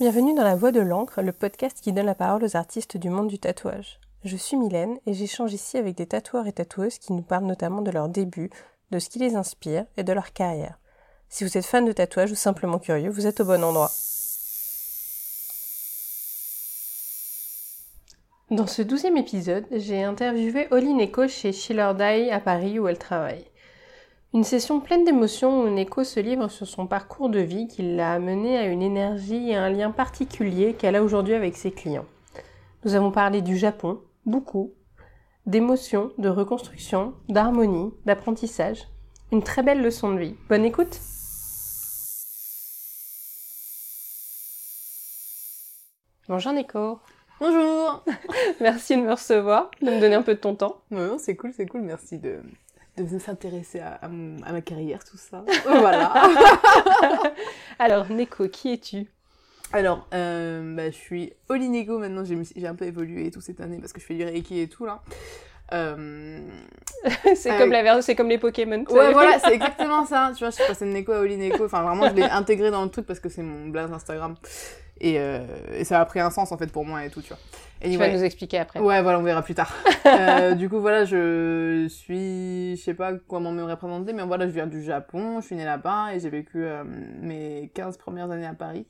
Bienvenue dans La Voix de l'encre, le podcast qui donne la parole aux artistes du monde du tatouage. Je suis Mylène et j'échange ici avec des tatoueurs et tatoueuses qui nous parlent notamment de leurs débuts, de ce qui les inspire et de leur carrière. Si vous êtes fan de tatouage ou simplement curieux, vous êtes au bon endroit. Dans ce douzième épisode, j'ai interviewé Oli Neko chez Schiller Dye à Paris où elle travaille. Une session pleine d'émotions où Neko se livre sur son parcours de vie qui l'a amené à une énergie et un lien particulier qu'elle a aujourd'hui avec ses clients. Nous avons parlé du Japon, beaucoup, d'émotions, de reconstruction, d'harmonie, d'apprentissage. Une très belle leçon de vie. Bonne écoute Bonjour Neko Bonjour Merci de me recevoir, de me donner un peu de ton temps. Non, c'est cool, c'est cool, merci de, de s'intéresser à, à, ma carrière, tout ça. voilà Alors, Neko, qui es-tu? Alors, euh, bah, je suis Oli Neko maintenant, j'ai un peu évolué tout cette année parce que je fais du Reiki et tout là. Euh... c'est comme, la... comme les Pokémon. Ouais, voilà, c'est exactement ça. Tu vois, je suis passée de Neko à Oli Neko. Enfin, vraiment, je l'ai intégré dans le truc parce que c'est mon blaze Instagram. Et, euh, et, ça a pris un sens en fait pour moi et tout, tu vois. Et tu vas nous expliquer après. Ouais, voilà, on verra plus tard. euh, du coup, voilà, je suis, je sais pas comment me représenter, mais voilà, je viens du Japon, je suis née là-bas et j'ai vécu euh, mes 15 premières années à Paris.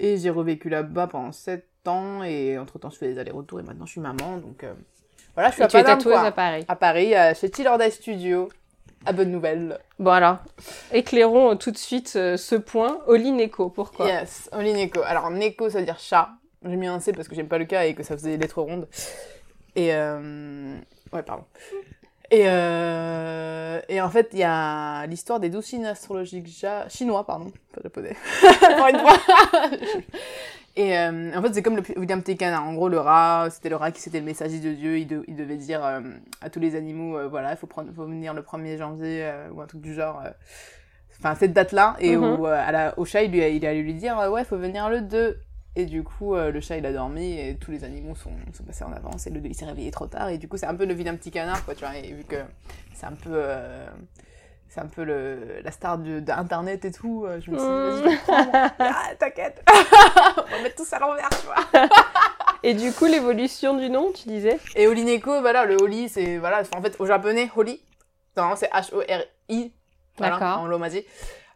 Et j'ai revécu là-bas pendant 7 ans et entre temps, je fais des allers-retours et maintenant je suis maman, donc euh, voilà, je suis et à tu es tatoueuse à Paris. À Paris, euh, chez Tilorda Studio. À bonne nouvelle. Alors, éclairons tout de suite euh, ce point. Oli Neko, pourquoi? Yes, Oli Neko. Alors Neko, ça veut dire chat. J'ai mis un C parce que j'aime pas le cas et que ça faisait des lettres rondes. Et euh... ouais, pardon. Et, euh... et en fait, il y a l'histoire des douze signes astrologiques ja... chinois, pardon, pas japonais. Pour une fois. Et euh, en fait, c'est comme le William T. Canard. En gros, le rat, c'était le rat qui c'était le messager de Dieu. Il, de, il devait dire euh, à tous les animaux, euh, voilà, il faut, prendre, faut venir le 1er janvier ou un truc du genre. Enfin, cette date-là. Et Mhm. où, à la, au chat, il, lui, il allait lui dire, ouais, il faut venir le 2. Et du coup, le chat, il a dormi et tous les animaux sont, sont passés en avance. Et le 2, il s'est réveillé trop tard. Et du coup, c'est un peu le vilain petit canard, quoi, tu vois. Et vu que c'est un peu c'est un peu le, la star d'internet et tout. Je me suis dit, vas-y, je le prendre. Ah, t'inquiète. On va mettre tout ça à l'envers, tu vois. et du coup, l'évolution du nom, tu disais? Et Holineko, voilà, le Holi, c'est, voilà, en fait, au japonais, Holi, normalement, c'est H-O-R-I. Voilà, D'accord. en lomazi.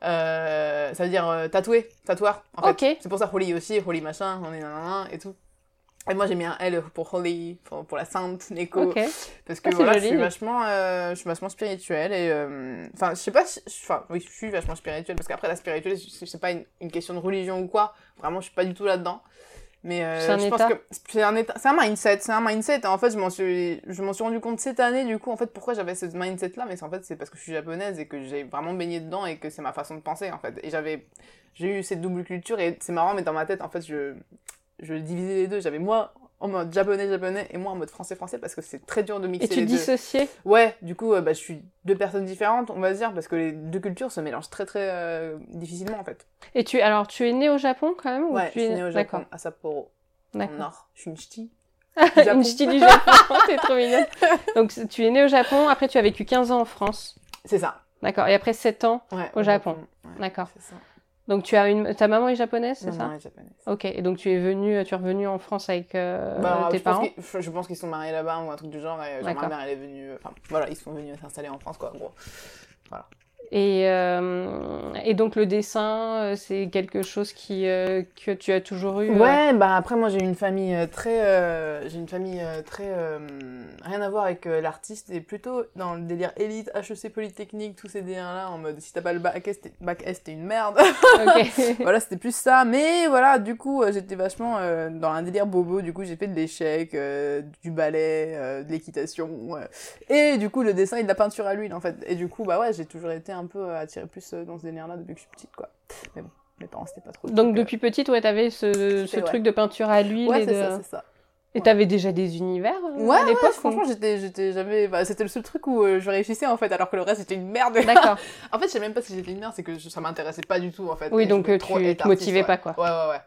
Euh, ça veut dire euh, tatoué, tatoueur. En fait. Ok. C'est pour ça Holi aussi, Holi machin, on est nanana et tout. Et moi j'ai mis un L pour Holy, pour, pour la sainte Neko. Parce que Ah, voilà, je suis vachement, euh, je suis vachement spirituelle et, euh, enfin, je sais pas, si- enfin, oui, je suis vachement spirituelle parce qu'après la spiritualité, c'est pas une, une question de religion ou quoi. Vraiment, je suis pas du tout là-dedans. Mais euh, C'est un je pense que c'est un état, c'est un mindset, c'est un mindset. Et en fait, je m'en suis, je m'en suis rendu compte cette année, du coup, en fait, pourquoi j'avais ce mindset-là, mais en fait, c'est parce que je suis japonaise et que j'ai vraiment baigné dedans et que c'est ma façon de penser, en fait. Et j'avais, j'ai eu cette double culture et c'est marrant, mais dans ma tête, en fait, je, je divisais les deux. J'avais moi en mode japonais japonais et moi en mode français français parce que c'est très dur de mixer Et tu les deux. dissociais Ouais, du coup, euh, bah, je suis deux personnes différentes, on va dire, parce que les deux cultures se mélangent très très euh, difficilement en fait. Et tu, alors, tu es né au Japon quand même ou Ouais, tu je suis née au Japon, à Sapporo, D'accord. nord. Je suis une ch'ti. Une ch'ti du Japon, t'es trop mignonne. Donc, tu es né au Japon, après tu as vécu 15 ans en France. C'est ça. D'accord. Et après 7 ans. Ouais, Au Japon. Ouais, D'accord. C'est ça. Donc, tu as une, ta maman est japonaise, c'est ça maman est japonaise. Ok. Et donc, tu es venu, tu es revenu en France avec euh, Bah, tes je, parents je pense qu'ils sont mariés là-bas ou un truc du genre et genre, ma mère elle est venue. Enfin voilà, ils sont venus s'installer en France quoi, en gros. Et, euh, et donc, le dessin, euh, c'est quelque chose qui, euh, que tu as toujours eu euh, Ouais, bah après moi j'ai une famille très, j'ai une famille très rien à voir avec l'artiste et plutôt dans le délire élite, HEC Polytechnique, tous ces délires là en mode si t'as pas le bac S, t'es- bac S t'es une merde. Voilà, c'était plus ça. Mais voilà, du coup j'étais vachement dans un délire bobo. Du coup j'ai fait de l'échec, du ballet, de l'équitation et du coup le dessin et de la peinture à l'huile en fait. Et du coup bah ouais j'ai toujours été un peu euh, attirée plus euh, dans ce délire là depuis que je suis petite quoi. Mais bon, mes parents c'était pas trop. Donc, euh, depuis petite, ouais, t'avais ce, ce C'est- ouais. truc de peinture à l'huile Ouais et c'est de... ça, c'est ça. Et t'avais déjà des univers euh, Ouais, à ouais, l'époque franchement, j'étais, j'étais jamais. Bah, c'était le seul truc où euh, je réussissais en fait, alors que le reste c'était une merde. D'accord. en fait, je sais même pas si j'étais une merde, c'est que je- ça m'intéressait pas du tout en fait. Oui, donc, trop tu être te motivais pas, quoi. Ouais, ouais, ouais.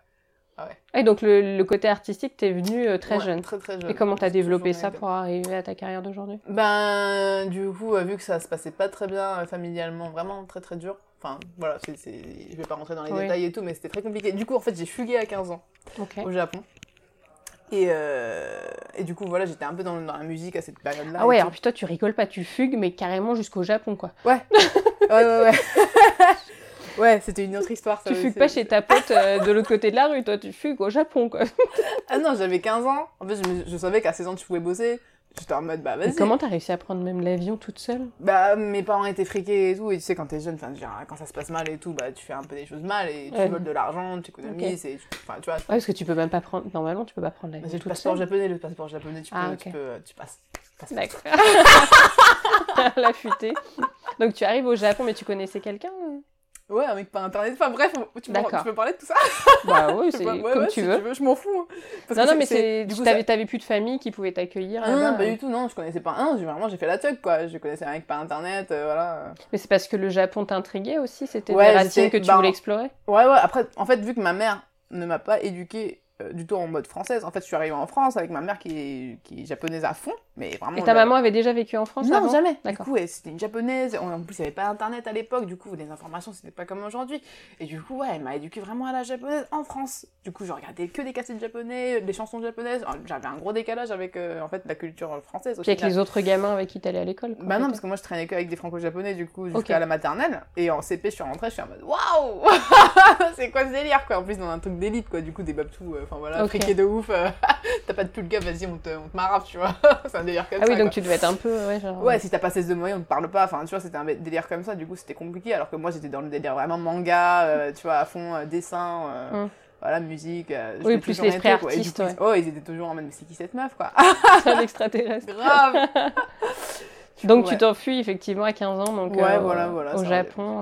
Et donc, le, le côté artistique, t'es venu euh, très Ouais, jeune. Très, très jeune. Et comment t'as développé ça pour arriver à ta carrière d'aujourd'hui? Ben, du coup, euh, vu que ça se passait pas très bien euh, familialement, vraiment très très dur. Enfin, voilà, c'est, c'est... je vais pas rentrer dans les Oui. détails et tout, mais c'était très compliqué. Du coup, en fait, j'ai fugué à 15 ans au Japon. Et, euh, et du coup, voilà, j'étais un peu dans, dans la musique à cette période-là. Ah ouais, alors puis toi, tu rigoles pas, tu fugues, mais carrément jusqu'au Japon, quoi. Ouais, ouais, ouais. ouais, c'était une autre histoire. ça Tu fugues pas chez ta pote euh, de l'autre côté de la rue, toi, tu fugues au Japon, quoi. Ah non, j'avais 15 ans. En fait, je, me- je savais qu'à 16 ans, tu pouvais bosser. J'étais en mode, bah vas-y. comment t'as réussi à prendre même l'avion toute seule? Bah, mes parents étaient friqués et tout, et tu sais, quand t'es jeune, dire, quand ça se passe mal et tout, bah, tu fais un peu des choses mal, et tu Ouais. voles de l'argent, tu économises, et tu- enfin, tu vois. Ouais, parce que tu peux même pas prendre. Normalement, tu peux pas prendre Bah, l'avion c'est le passeport seule. japonais, le passeport japonais, tu peux, Ah, tu ok. peux, tu passes. passes. D'accord. La futée. Donc tu arrives au Japon, mais tu connaissais quelqu'un Ouais, un mec par internet, enfin bref, tu tu peux parler de tout ça Bah oui, c'est ouais, comme ouais, tu si veux. je m'en fous. Parce Non, que non, mais c'est. t'avais, plus de famille qui pouvait t'accueillir. Non, non, pas du tout, non, je connaissais pas un, j'ai vraiment, j'ai fait la tuck, quoi, je connaissais un mec par internet, euh, voilà. Mais c'est parce que le Japon t'intriguait aussi C'était Ouais, des racines que tu bah, voulais explorer Ouais, ouais, après, en fait, vu que ma mère ne m'a pas éduquée euh, du tout en mode française, en fait, je suis arrivée en France avec ma mère qui est, qui est japonaise à fond, mais vraiment. Et ta maman avait déjà vécu en France Non, avant jamais. Du coup, c'était une japonaise. En plus, il n'y avait pas internet à l'époque. Du coup, les informations, c'était pas comme aujourd'hui. Et du coup, ouais, elle m'a éduquée vraiment à la japonaise en France. Du coup, je regardais que des cassettes japonais, des chansons japonaises. J'avais un gros décalage avec, euh, en fait, la culture française. au Puis avec les autres gamins avec qui t'allais à l'école Bah non, parce que moi je traînais que avec des franco-japonais du coup jusqu'à la maternelle. Et en CP, je suis rentrée, je suis en mode waouh C'est quoi ce délire quoi? En plus, dans un truc d'élite quoi, du coup, des babtous, euh, enfin voilà, Ok. friqués de ouf. euh, T'as pas de pulka, vas-y, on te, on te marave, tu vois. Délire comme Ah ça. oui, donc quoi. tu devais être un peu. Ouais, genre... Ouais, si t'as pas 16 de moyenne, on te parle pas. Enfin, tu vois, c'était un délire comme ça. Du coup, c'était compliqué. Alors que moi, j'étais dans le délire vraiment manga, euh, tu vois, à fond, euh, dessin, euh, Mm. voilà, musique. euh, Oui, plus l'esprit artiste, coup, ouais. Oh, ils étaient toujours en mode, mais c'est qui cette meuf, quoi? C'est un extraterrestre. Grave Donc tu t'enfuis effectivement à 15 ans donc, Ouais, euh, voilà, au- voilà, au ça Japon.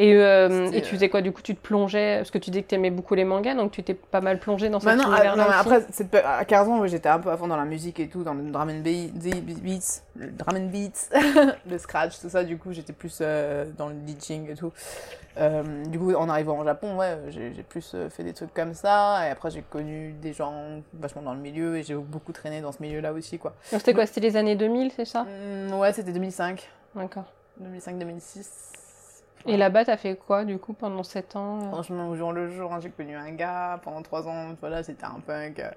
Euh. Et, euh, tu faisais quoi Du coup, tu te plongeais Parce que tu dis que t'aimais beaucoup les mangas, donc tu t'es pas mal plongé dans cet Bah non, ah, univers-là non, mais après, cette à 15 ans, j'étais un peu fond dans la musique et tout, dans le drum and beats, le drum and beats, le scratch, tout ça. Du coup, j'étais plus euh, dans le DJing et tout. Euh, du coup, en arrivant au Japon, ouais, j'ai plus fait des trucs comme ça. Et après, j'ai connu des gens vachement dans le milieu et j'ai beaucoup traîné dans ce milieu-là aussi, quoi. Donc c'était quoi C'était les années 2000, c'est ça? Mm, ouais, c'était 2005. D'accord. 2005-2006. Et là-bas, t'as fait quoi du coup pendant 7 ans euh Franchement, au jour le jour, hein, j'ai connu un gars pendant trois ans. Voilà, c'était un punk. euh,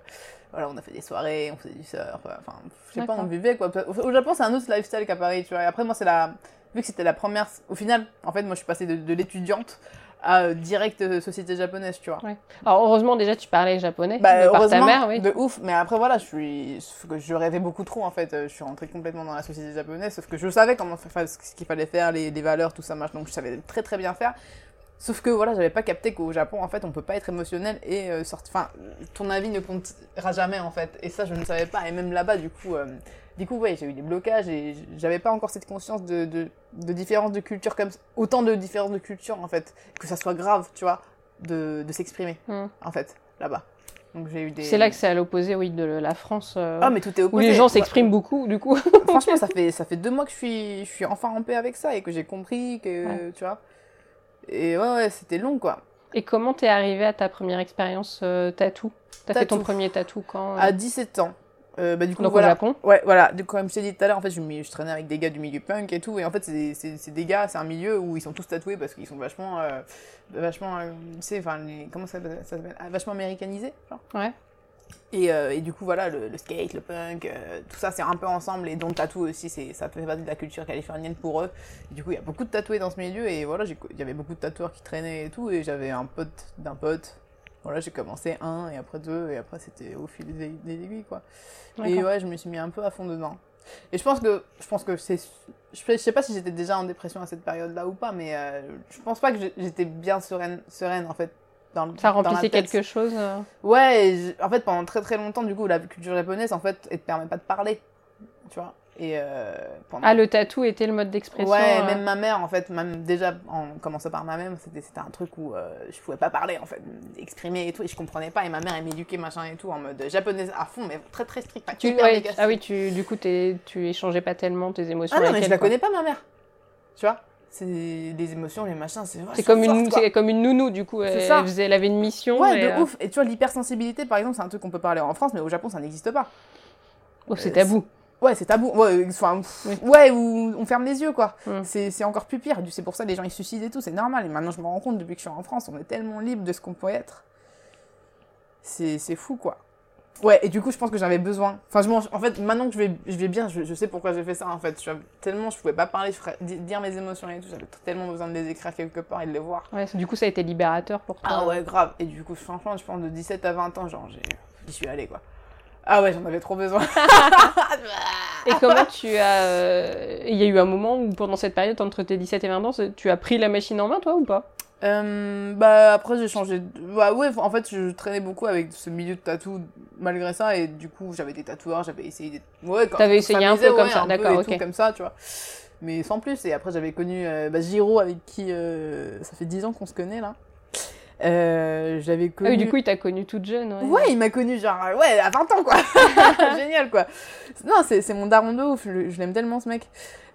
voilà, on a fait des soirées, on faisait du surf. euh, Enfin, je sais pas, on vivait quoi. Au au Japon, c'est un autre lifestyle qu'à Paris, tu vois. Et après, moi, c'est la. Vu que c'était la première. Au final, en fait, moi, je suis passée de, de l'étudiante à euh, direct euh, société japonaise, tu vois. Alors heureusement déjà tu parlais japonais Bah, de par ta heureusement, mère, oui. de ouf. Mais après, voilà, je suis. rêvais beaucoup trop, en fait. Euh, Je suis rentrée complètement dans la société japonaise. Sauf que je savais comment faire, ce qu'il fallait faire, les, les valeurs, tout ça, machin. Donc, je savais très, très bien faire. Sauf que voilà, j'avais pas capté qu'au Japon, en fait, on peut pas être émotionnel et euh, sortir. Enfin, ton avis ne comptera jamais, en fait. Et ça, je ne savais pas. Et même là-bas, du coup, euh, du coup, ouais, j'ai eu des blocages et j'avais pas encore cette conscience de, de, de différence de culture comme autant de différences de culture, en fait, que ça soit grave, tu vois, de, de s'exprimer, Hmm. en fait, là-bas. Donc j'ai eu des. C'est là que c'est à l'opposé, oui, de la France, euh, Ah, mais tout est où opposé. les gens Ouais. s'expriment beaucoup, du coup. Franchement, ça fait, ça fait deux mois que je suis, je suis enfin en paix avec ça et que j'ai compris que, Ouais. tu vois. Et ouais, ouais, c'était long, quoi. Et comment t'es arrivé à ta première expérience euh, tatou T'as fait ton premier tatou quand euh, À 17 ans. Euh, bah, du coup, Donc voilà. au Japon Ouais, voilà. Coup, comme je t'ai dit tout à l'heure, en fait, je, je traînais avec des gars du milieu punk et tout. Et en fait, c'est des- gars, c'est un milieu où ils sont tous tatoués parce qu'ils sont vachement. euh, vachement. euh, tu sais, enfin, comment ça, ça s'appelle Ah, Vachement américanisés, genre. Ouais. Et, et du coup, voilà, le, le skate, le punk, tout ça, c'est un peu ensemble. Et donc, le tatou aussi, ça fait partie de la culture californienne pour eux. Et du coup, il y a beaucoup de tatoués dans ce milieu. Et voilà, il y avait beaucoup de tatoueurs qui traînaient et tout. Et j'avais un pote d'un pote. Voilà, j'ai commencé un, et après deux, et après, c'était au fil des, des aiguilles, quoi. Et ouais, je me suis mis un peu à fond dedans. Et je pense que, je pense que c'est. Je sais- pas si j'étais déjà en dépression à cette période-là ou pas, mais euh, je pense pas que j'étais bien sereine, sereine en fait. Dans, le- Ça remplissait quelque chose euh, Ouais, en fait, pendant très très longtemps, du coup, la culture japonaise, en fait, elle te permet pas de parler. Tu vois Et euh, pendant. Ah, le tatou était le mode d'expression Ouais, euh, même ma mère, en fait, même déjà, en commençant par ma mère, c'était un truc où euh, je pouvais pas parler, en fait, exprimer et tout, et je comprenais pas, et ma mère, elle m'éduquait, machin et tout, en mode japonaise à fond, mais très très strict. Tu, ouais, ah oui, tu, du coup, t'es- tu échangeais pas tellement tes émotions Ah non, mais je la quoi. connais pas, ma mère. Tu vois C'est les émotions, les machins, c'est C'est comme, une, comme une nounou, du coup. Elle, ça. faisait- elle avait une mission. Ouais, et, de euh, ouf. Et tu vois, l'hypersensibilité, par exemple, c'est un truc qu'on peut parler en France, mais au Japon, ça n'existe pas. oh, c'est tabou. Ouais, c'est tabou. Ouais, enfin, Oui. ouais, où on ferme les yeux, quoi. Mm. C'est encore plus pire. C'est pour ça que les gens ils se suicident et tout, c'est normal. Et maintenant, je me rends compte, depuis que je suis en France, on est tellement libre de ce qu'on peut être. C'est fou, quoi. Ouais, et du coup, je pense que j'avais besoin. Enfin, je m'en- en fait, maintenant que je vais, je vais bien, je, je sais pourquoi j'ai fait ça, en fait. Je, tellement, je pouvais pas parler, je ferais- di- dire mes émotions et tout. J'avais tellement besoin de les écrire quelque part et de les voir. Ouais, du coup, ça a été libérateur pour toi. Ah ouais, grave. Et du coup, franchement, je pense de 17 à 20 ans, genre, j'y suis allée, quoi. Ah ouais, j'en avais trop besoin. Et comment tu as. euh, Il y a eu un moment où, pendant cette période, entre tes 17 et 20 ans, tu as pris la machine en main, toi, ou pas? Euh, bah après j'ai changé. Bah ouais, en fait je traînais beaucoup avec ce milieu de tatou malgré ça et du coup j'avais des tatoueurs, j'avais essayé des. Ouais, quand- T'avais essayé un peu comme ouais, ça, d'accord, ok. comme ça, tu vois. Mais sans plus. Et après j'avais connu euh, bah, Giro avec qui euh, ça fait 10 ans qu'on se connaît là. Euh, j'avais Ah connu. oui, du coup, il t'a connu toute jeune. Ouais. Ouais, il m'a connu genre, ouais, à 20 ans, quoi. Génial, quoi. Non, c'est c'est mon daron de ouf, je, je l'aime tellement, ce mec.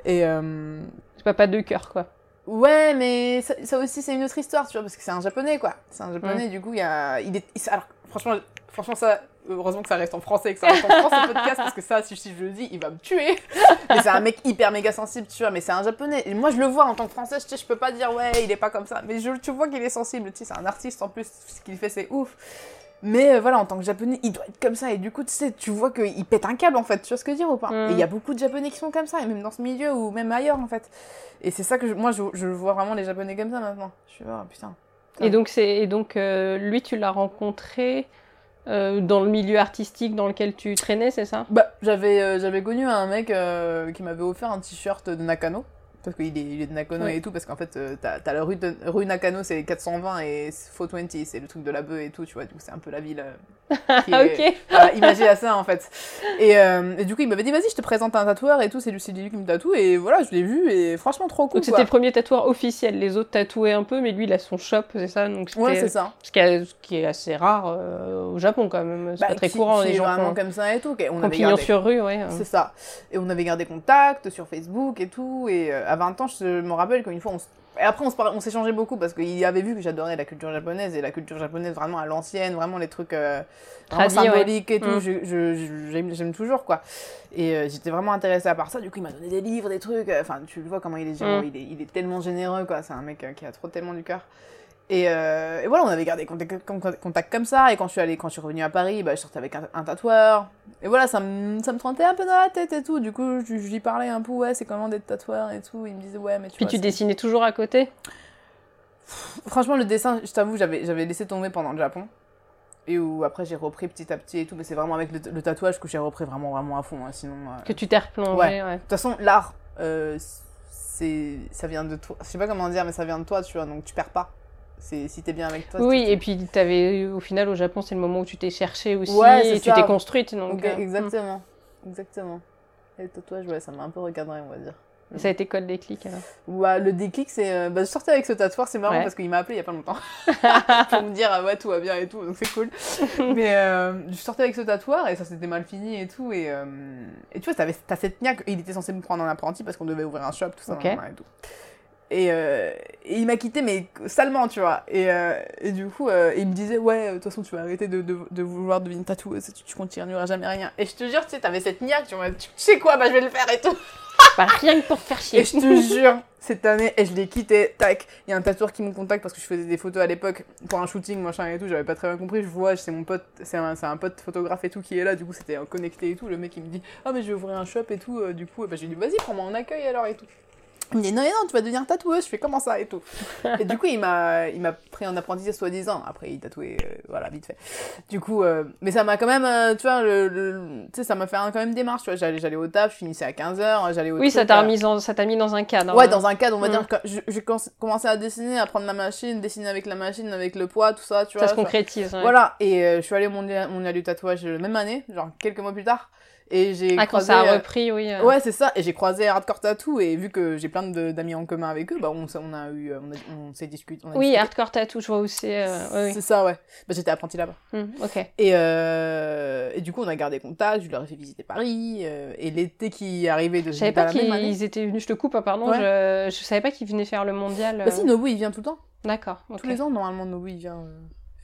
Et, euh, C'est pas pas de cœur, quoi. Ouais, mais ça, ça aussi, c'est une autre histoire, tu vois, parce que c'est un japonais, quoi. C'est un japonais, du coup, il y a. Il est... Alors, franchement, franchement, ça. Heureusement que ça reste en français et que ça reste en France, ce podcast, parce que ça, si, si je le dis, il va me tuer. Mais c'est un mec hyper méga sensible, tu vois, mais c'est un japonais. Et moi, je le vois en tant que français, je, tu sais, je peux pas dire, ouais, il est pas comme ça. Mais je, tu vois qu'il est sensible, tu sais, c'est un artiste en plus, ce qu'il fait, c'est ouf. Mais euh, voilà, en tant que japonais, il doit être comme ça. Et du coup, tu sais, tu vois qu'il pète un câble, en fait. Tu vois ce que je veux dire ou pas? Mm. Et il y a beaucoup de japonais qui sont comme ça, et même dans ce milieu, ou même ailleurs, en fait. Et c'est ça que je- moi, je, je vois vraiment les japonais comme ça maintenant. Je suis, oh putain. Et donc, c'est et donc euh, lui, tu l'as rencontré euh, dans le milieu artistique dans lequel tu traînais, c'est ça? Bah, j'avais euh, j'avais connu un mec euh, qui m'avait offert un t-shirt de Nakano. Parce qu'il est, il est de Nakano et tout, parce qu'en fait, euh, t'as t'as la rue, de, rue Nakano, c'est 420 et 420, c'est le truc de la bœuf et tout, tu vois, du coup, c'est un peu la ville euh, qui Ah, est ok. voilà, imagée à ça, en fait. Et, euh, et du coup, il m'avait dit, vas-y, je te présente un tatoueur et tout, c'est lui, c'est lui qui me tatoue, et voilà, je l'ai vu, et franchement, trop cool, Donc, c'était le premier tatoueur officiel. Les autres tatouaient un peu, mais lui, il a son shop, c'est ça Donc, Ouais, c'est ça. ce, qui est, ce qui est assez rare euh, au Japon, quand même. C'est Bah, pas très qui- courant, qui les gens vraiment comme ça et tout. ok, On avait gardé. sur rue, ouais. C'est ça. Et on avait gardé contact sur Facebook et tout. Et euh, à 20 ans, je me rappelle qu'une fois, on et après, on se par- on s'échangeait beaucoup parce qu'il avait vu que j'adorais la culture japonaise et la culture japonaise vraiment à l'ancienne, vraiment les trucs euh, vraiment Tradis, ouais. symboliques et tout. Mm. Je- je- je- J'aime j'aime toujours quoi. Et euh, j'étais vraiment intéressée à part ça. Du coup, il m'a donné des livres, des trucs. euh, Enfin, tu vois comment il est généreux. Mm. Il, est, il est tellement généreux quoi. C'est un mec euh, qui a trop tellement du cœur. Et, euh, et voilà, on avait gardé contact, comme ça. Et quand je suis allée, quand je suis revenue à Paris, bah, je sortais avec un, un tatoueur. Et voilà, ça me, ça me trottait un peu dans la tête et tout. Du coup, je, je lui parlais un peu, ouais, c'est comment d'être tatoueur et tout. Il me disait, ouais, mais tu Puis vois, tu dessinais toujours à côté? Franchement, le dessin, je t'avoue, j'avais, j'avais laissé tomber pendant le Japon. Et où après, j'ai repris petit à petit et tout. Mais c'est vraiment avec le, le tatouage que j'ai repris vraiment, vraiment à fond. hein, sinon. euh, Que tu t'es replongé, Ouais. ouais. De toute façon, l'art, euh, c'est, ça vient de toi. Je sais pas comment dire, mais ça vient de toi, tu vois. Donc tu perds pas. Si t'es bien avec toi. Oui, et puis t'avais, au final, au Japon, c'est le moment où tu t'es cherchée aussi, Ouais, et tu t'es construite. Donc, euh, exactement. Exactement. Et le tatouage, ouais, ça m'a un peu recadré, on va dire. hmm. Ça a été quoi le déclic alors? Ouais, le déclic, c'est. euh, bah, je sortais avec ce tatoueur, c'est marrant Ouais. parce qu'il m'a appelé il y a pas longtemps pour me dire, ah ouais, tout va bien et tout, donc c'est cool. Mais euh, je sortais avec ce tatoueur et ça s'était mal fini et tout. Et, euh, et tu vois, t'as cette niaque, il était censé me prendre en apprenti parce qu'on devait ouvrir un shop, tout ça, et tout. Et, euh, et il m'a quitté, mais salement, tu vois. Et, euh, et du coup, euh, il me disait, ouais, de toute façon, tu vas arrêter de, de, de vouloir devenir tatoueuse, tu, tu continueras jamais rien. Et je te jure, tu sais, t'avais cette niaque, tu tu sais quoi, bah je vais le faire et tout. Bah, Rien que pour te faire chier. Et je te jure, cette année, et je l'ai quitté, tac. Il y a un tatoueur qui me contacte parce que je faisais des photos à l'époque pour un shooting, machin et tout. J'avais pas très bien compris. Je vois, c'est mon pote, c'est un, pote photographe et tout qui est là. Du coup, c'était connecté et tout. Le mec, il me dit, ah, mais je vais ouvrir un shop et tout. Du coup, bah, j'ai dit, vas-y, prends-moi en accueil alors et tout. Il me dit, non, mais non, tu vas devenir tatoueuse. Je fais comment ça et tout. et du coup, il m'a, il m'a pris en apprentissage soi-disant. Après, il tatouait, euh, voilà, vite fait. Du coup, euh, mais ça m'a quand même, euh, tu vois, le, le- tu sais, ça m'a fait un- quand même démarche. Tu vois, j'allais, j'allais au taf, je finissais à 15h, j'allais au Oui, ça t'a euh, remis en- ça t'a mis dans un cadre. Ouais, hein. dans un cadre, on va Mm. dire j'ai com- commencé à dessiner, à prendre ma machine, dessiner avec la machine, avec le poids, tout ça, tu vois. Ça se concrétise. ouais. Voilà, et je suis allée au mondial, mondial du tatouage la même année, genre quelques mois plus tard, et j'ai Ah, quand croisé... ça a euh, repris, oui. euh. Ouais, c'est ça, et j'ai croisé Hardcore Tattoo, et vu que j'ai plein de- d'amis en commun avec eux, bah on, on a eu, euh, on, s'est discuté. Oui, discuté. hardcore tattoo, je vois où c'est. euh, oui, C'est ça, ouais. Bah, j'étais apprentie là-bas. Hmm, ok. Et, euh, et du coup, on a gardé contact, je leur ai fait visiter Paris, et l'été qui arrivait de Je savais pas qu'ils étaient venus, je te coupe, hein, pardon, Ouais. je... je savais pas qu'ils venaient faire le mondial. Bah si. Nobu, il vient tout le temps. D'accord. Tous les ans, normalement, Nobu, il vient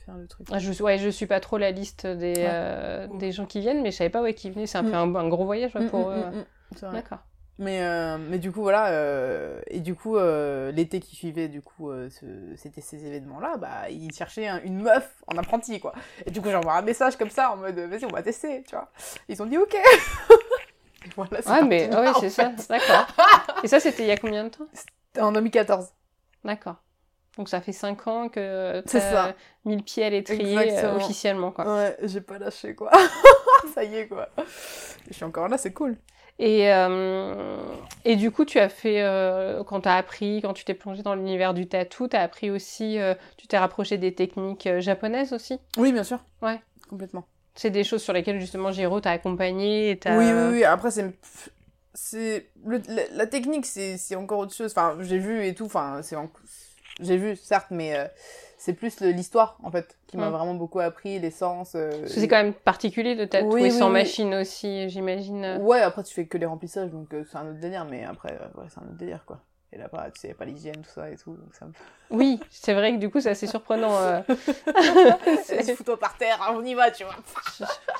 faire le truc. Ah, je, ouais, je suis pas trop la liste des, Ouais. euh, des gens qui viennent, mais je savais pas où qui venaient. C'est un Mm. peu un, un gros voyage ouais, Mm, pour vrai. D'accord. Mais, euh, mais du coup, voilà. euh, et du coup, euh, l'été qui suivait, du coup, euh, ce- c'était ces événements-là, bah, ils cherchaient un- une meuf en apprenti, quoi. Et du coup, j'envoie un message comme ça, en mode, vas-y, on va tester, tu vois. Ils ont dit, ok. Voilà, Ouais, mais ouais, c'est ça. D'accord. Et ça, c'était il y a combien de temps? En 2014. D'accord. Donc ça fait 5 ans que t'as mis le pied à l'étrier euh, officiellement, quoi. Ouais, j'ai pas lâché, quoi. ça y est, quoi. Je suis encore là, c'est cool. Et, euh, et du coup, tu as fait, euh, quand tu as appris, quand tu t'es plongé dans l'univers du tatou, tu as appris aussi, tu t'es rapproché des techniques japonaises aussi? Oui, bien sûr. Ouais. Complètement. C'est des choses sur lesquelles justement Jiro t'a accompagné et. Oui, oui, oui. Après, c'est. c'est la, la technique, c'est c'est encore autre chose. Enfin, j'ai vu et tout. Enfin, c'est. J'ai vu, certes, mais euh, c'est plus l'histoire, en fait, qui m'a Mm. vraiment beaucoup appris, l'essence. euh, c'est quand même particulier de tatouer Oui, sans oui. machine aussi, j'imagine. Ouais, après, tu fais que les remplissages, donc euh, c'est un autre délire. Mais après, euh, ouais, c'est un autre délire, quoi. Et là, pas, tu sais, pas l'hygiène, tout ça et tout. Donc ça me Oui, c'est vrai que du coup, c'est assez surprenant. euh, Fous-toi par terre, on y va, tu vois.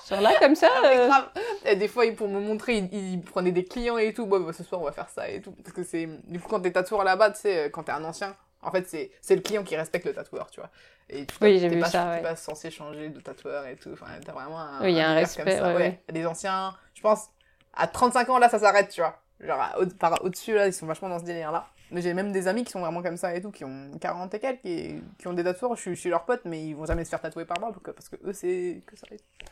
Sur là, comme ça Mais euh, grave. Et des fois, pour me montrer, il, il prenait des clients et tout. Bon, bah, ce soir, on va faire ça et tout. Parce que c'est. Du coup, quand t'es tatoueur là-bas, tu sais, quand t'es un ancien, en fait, c'est c'est le client qui respecte le tatoueur, tu vois. Et tu Oui, j'ai vu pas, ça, ouais. pas censé changer de tatoueur et tout. Enfin, t'as vraiment un. Oui, y a un respect, comme ça. ouais, ouais. Il y a des anciens, je pense, à 35 ans, là, ça s'arrête, tu vois. Genre, au- au-dessus, là, ils sont vachement dans ce délire-là. Mais j'ai même des amis qui sont vraiment comme ça et tout, qui ont 40 et quelques, et qui ont des tatoueurs. Je suis, je suis leur pote, mais ils vont jamais se faire tatouer par moi, parce que, parce que eux, c'est que ça.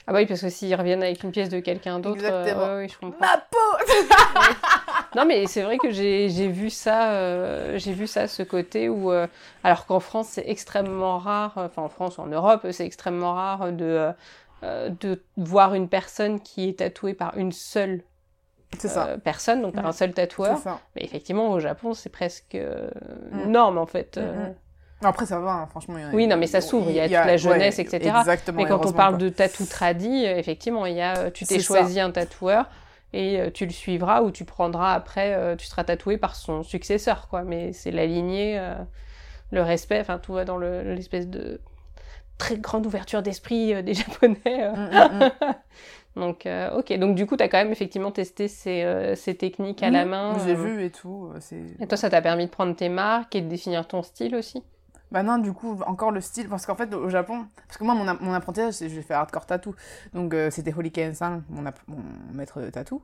Ah bah oui, parce que s'ils reviennent avec une pièce de quelqu'un d'autre, euh, Exactement. ouais, oui, je comprends. Ma peau Non, mais c'est vrai que j'ai vu ça, euh, j'ai vu ça, ce côté où, euh, alors qu'en France, c'est extrêmement rare, enfin en France ou en Europe, c'est extrêmement rare de, euh, de voir une personne qui est tatouée par une seule ça. personne, donc par Ouais. un seul tatoueur. Ça. Mais effectivement, au Japon, c'est presque Mm. norme, en fait. Mm, mm. Après, ça va, hein, franchement. il y a- Oui, non, mais ça s'ouvre, il y a toute la jeunesse, etc. Exactement. Mais quand on parle quoi. de tatou tradi, euh, effectivement, il y a, tu t'es choisi un tatoueur et euh, tu le suivras ou tu prendras après, euh, tu seras tatoué par son successeur, quoi. Mais c'est la lignée, euh, le respect, enfin, tout va dans le- l'espèce de très grande ouverture d'esprit des Japonais. Mm, mm, mm. Donc, euh, ok. Donc, du coup, tu as quand même effectivement testé ces, euh, ces techniques à la main. J'ai euh. vu et tout. Et toi, ça t'a permis de prendre tes marques et de définir ton style aussi? Bah non, du coup, encore le style, parce qu'en fait, au Japon, parce que moi, mon, mon apprentissage, c'est- j'ai fait hardcore tattoo, donc euh, c'était Holiken 5, mon, mon maître de tattoo.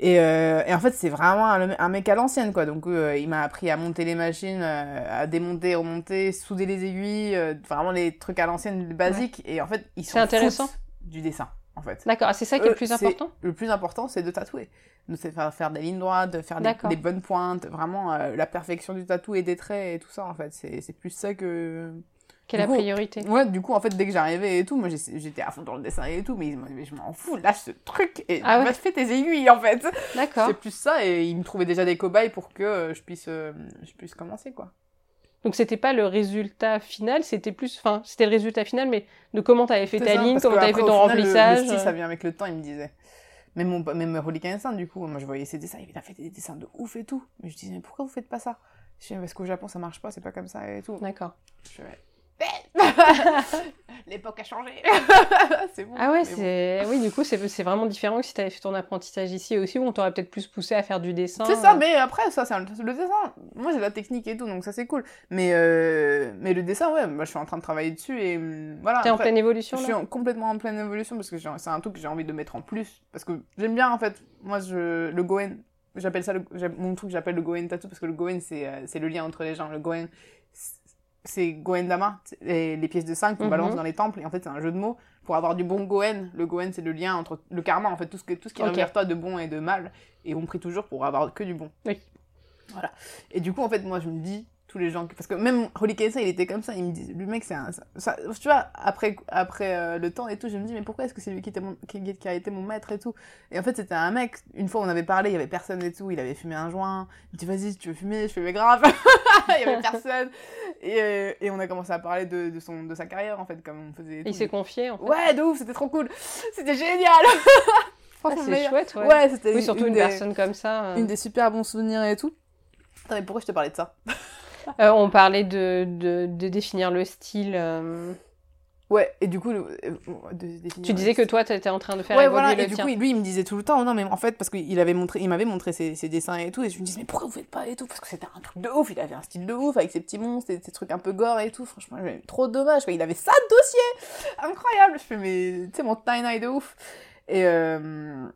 Et, euh, et en fait, c'est vraiment un, un mec à l'ancienne, quoi. Donc, euh, il m'a appris à monter les machines, à démonter, remonter, souder les aiguilles, vraiment les trucs à l'ancienne, les basiques. Et en fait, ils sont intéressant. du dessin, en fait. D'accord. Ah, c'est ça qui est le plus c'est- important Le plus important, c'est de tatouer. Donc, c'est faire, faire des lignes droites, de faire des, bonnes pointes, vraiment euh, la perfection du tatou et des traits et tout ça, en fait. C'est c'est plus ça que. Quelle la coup, priorité Ouais, du coup, en fait, dès que j'arrivais et tout, moi j'étais à fond dans le dessin et tout, mais, mais je m'en fous, lâche ce truc et Ah ouais. fais tes aiguilles, en fait. D'accord. C'est plus ça, et ils me trouvaient déjà des cobayes pour que euh, je puisse, euh, je puisse commencer, quoi. Donc c'était pas le résultat final, c'était plus, enfin c'était le résultat final, mais de comment t'avais fait ta ça, ligne, comment t'avais fait ton final, le- remplissage. Le, style, ça vient avec le temps, il me disait. Même, mon, même Instinct, du coup, moi je voyais ses dessins, il a fait des dessins de ouf et tout. Mais je disais, mais pourquoi vous faites pas ça? Je disais, parce qu'au Japon ça marche pas, c'est pas comme ça et tout. D'accord. Je L'époque a changé. c'est bon. Ah ouais, bon. c'est, oui, du coup c'est c'est vraiment différent que si t'avais fait ton apprentissage ici aussi, où on t'aurait peut-être plus poussé à faire du dessin. C'est ça, euh. mais après, ça, c'est un- le dessin. Moi, j'ai la technique et tout, donc ça, c'est cool. Mais, euh, mais le dessin, ouais, moi, je suis en train de travailler dessus et hum, voilà. T'es en pleine évolution Je suis en- complètement en pleine évolution parce que j'ai- c'est un truc que j'ai envie de mettre en plus. Parce que j'aime bien, en fait, moi, je, le Goen, j'appelle ça, le, mon truc, j'appelle le Goen tattoo parce que le Goen, c'est euh, c'est le lien entre les gens. Le Goen, c'est Goen Dama, les, pièces de 5 qu'on Mhm. balance dans les temples. Et en fait, c'est un jeu de mots pour avoir du bon Goen. Le Goen, c'est le lien entre le karma, en fait, tout ce, que, tout ce qui Ok. revient vers toi de bon et de mal. Et on prie toujours pour avoir que du bon. Oui. Voilà. Et du coup, en fait, moi, je me dis, tous les gens. Parce que même Holy Kessa, il était comme ça. Il me dit, le mec, c'est un. ça- ça- tu vois, après, après euh, le temps et tout, je me dis, mais pourquoi est-ce que c'est lui qui, était mon, qui, qui a été mon maître et tout? Et en fait, c'était un mec. Une fois, on avait parlé, il y avait personne et tout. Il avait fumé un joint. Il me dit, vas-y, tu veux fumer Je fais, mais grave Il y avait personne. Et, euh, et on a commencé à parler de, de, son, de sa carrière, en fait, comme on faisait. Il s'est confié en fait. Ouais, de ouf, c'était trop cool. C'était génial. Ah, c'est chouette, ouais. Ouais, c'était oui, surtout une, des, personne comme ça. euh. une des super bons souvenirs et tout. Attends, mais pourquoi je te parlais de ça? Euh, on parlait de, de, de définir le style. euh, Ouais, et du coup, le- euh, de- Tu disais que toi, tu étais en train de faire Ouais, voilà, le et du tien. coup, lui, il me disait tout le temps, non, mais en fait, parce qu'il avait montré, il m'avait montré ses, ses dessins et tout, et je me disais, mais pourquoi vous faites pas et tout, parce que c'était un truc de ouf, il avait un style de ouf, avec ses petits monstres, et ses trucs un peu gore et tout, franchement, trop dommage, quoi, il avait ça de dossier, incroyable, je fais, mais, tu sais, mon tie de ouf, et euh...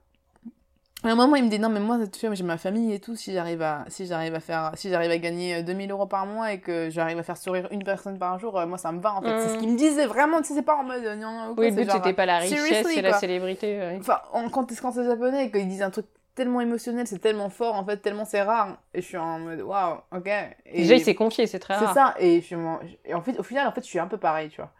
À un moment, il me dit non, mais moi, tu j'ai ma famille et tout. Si j'arrive à, si j'arrive à faire, si j'arrive à gagner euh, 2000 euros par mois et que j'arrive à faire sourire une personne par jour, euh, moi, ça me va en fait. C'est ce Mm. qu'il me disait vraiment. Tu sais, c'est pas en mode euh, non, non, quoi, Oui, le c'est but, c'était pas la richesse, c'est la célébrité. ouais. Enfin, en- quand, quand c'est japonais et qu'ils disent un truc tellement émotionnel, c'est tellement fort, en fait, tellement c'est rare. Et je suis en mode, waouh, ok. Et Déjà, il s'est confié, c'est très C'est rare. ça. Et, je suis en- et en fait, au final, en fait, je suis un peu pareil, tu vois.